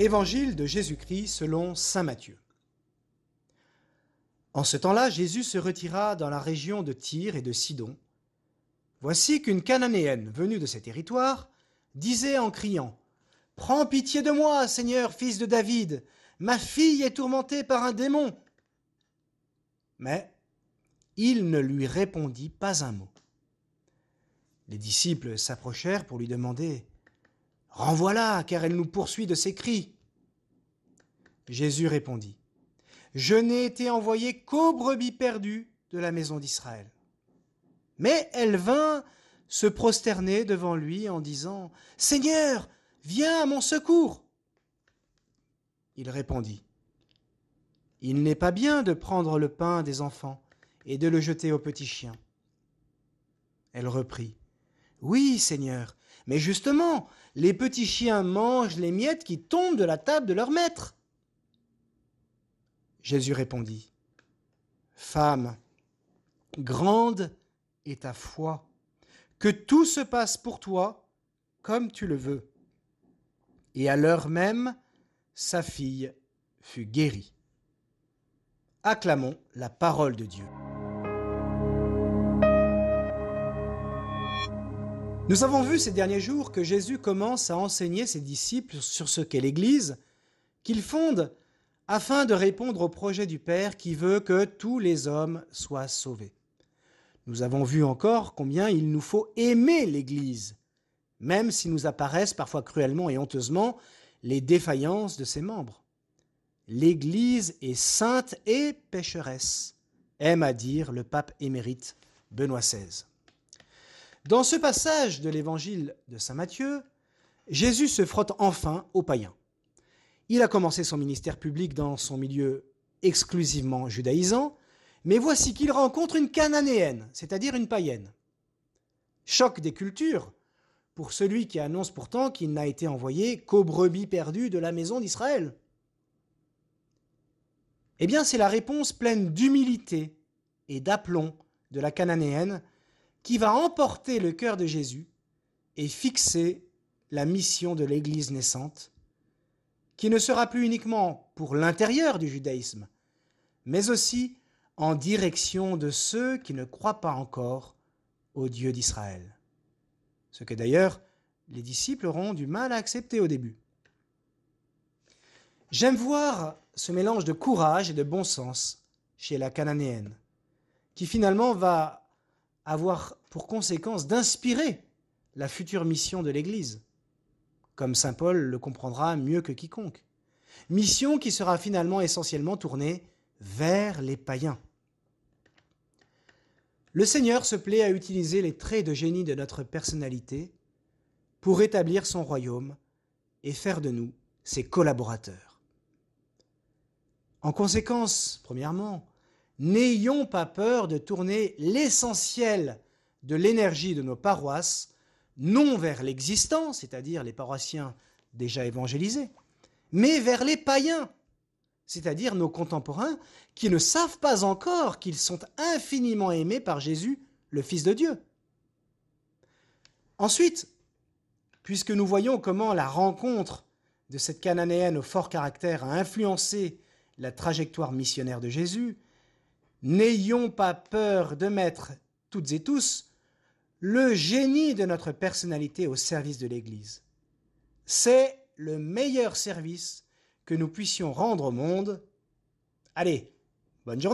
Évangile de Jésus-Christ selon Saint Matthieu. En ce temps-là, Jésus se retira dans la région de Tyr et de Sidon. Voici qu'une Cananéenne venue de ces territoires disait en criant Prends pitié de moi, Seigneur, fils de David, ma fille est tourmentée par un démon. Mais il ne lui répondit pas un mot. Les disciples s'approchèrent pour lui demander Renvoie-la, car elle nous poursuit de ses cris. Jésus répondit, Je n'ai été envoyé qu'aux brebis perdues de la maison d'Israël. Mais elle vint se prosterner devant lui en disant, Seigneur, viens à mon secours. Il répondit, Il n'est pas bien de prendre le pain des enfants et de le jeter aux petits chiens. Elle reprit, Oui, Seigneur, mais justement, les petits chiens mangent les miettes qui tombent de la table de leur maître. Jésus répondit, Femme, grande est ta foi, que tout se passe pour toi comme tu le veux. Et à l'heure même, sa fille fut guérie. Acclamons la parole de Dieu. Nous avons vu ces derniers jours que Jésus commence à enseigner ses disciples sur ce qu'est l'Église, qu'il fonde afin de répondre au projet du Père qui veut que tous les hommes soient sauvés. Nous avons vu encore combien il nous faut aimer l'Église, même si nous apparaissent parfois cruellement et honteusement les défaillances de ses membres. L'Église est sainte et pécheresse, aime à dire le pape émérite Benoît XVI. Dans ce passage de l'évangile de Saint Matthieu, Jésus se frotte enfin aux païens. Il a commencé son ministère public dans son milieu exclusivement judaïsant, mais voici qu'il rencontre une cananéenne, c'est-à-dire une païenne. Choc des cultures pour celui qui annonce pourtant qu'il n'a été envoyé qu'aux brebis perdues de la maison d'Israël. Eh bien, c'est la réponse pleine d'humilité et d'aplomb de la cananéenne qui va emporter le cœur de Jésus et fixer la mission de l'Église naissante, qui ne sera plus uniquement pour l'intérieur du judaïsme, mais aussi en direction de ceux qui ne croient pas encore au Dieu d'Israël. Ce que d'ailleurs les disciples auront du mal à accepter au début. J'aime voir ce mélange de courage et de bon sens chez la cananéenne, qui finalement va avoir pour conséquence d'inspirer la future mission de l'Église, comme Saint Paul le comprendra mieux que quiconque. Mission qui sera finalement essentiellement tournée vers les païens. Le Seigneur se plaît à utiliser les traits de génie de notre personnalité pour établir son royaume et faire de nous ses collaborateurs. En conséquence, premièrement, n'ayons pas peur de tourner l'essentiel de l'énergie de nos paroisses, non vers l'existant, c'est-à-dire les paroissiens déjà évangélisés, mais vers les païens, c'est-à-dire nos contemporains qui ne savent pas encore qu'ils sont infiniment aimés par Jésus, le Fils de Dieu. Ensuite, puisque nous voyons comment la rencontre de cette cananéenne au fort caractère a influencé la trajectoire missionnaire de Jésus, N'ayons pas peur de mettre toutes et tous le génie de notre personnalité au service de l'Église. C'est le meilleur service que nous puissions rendre au monde. Allez, bonne journée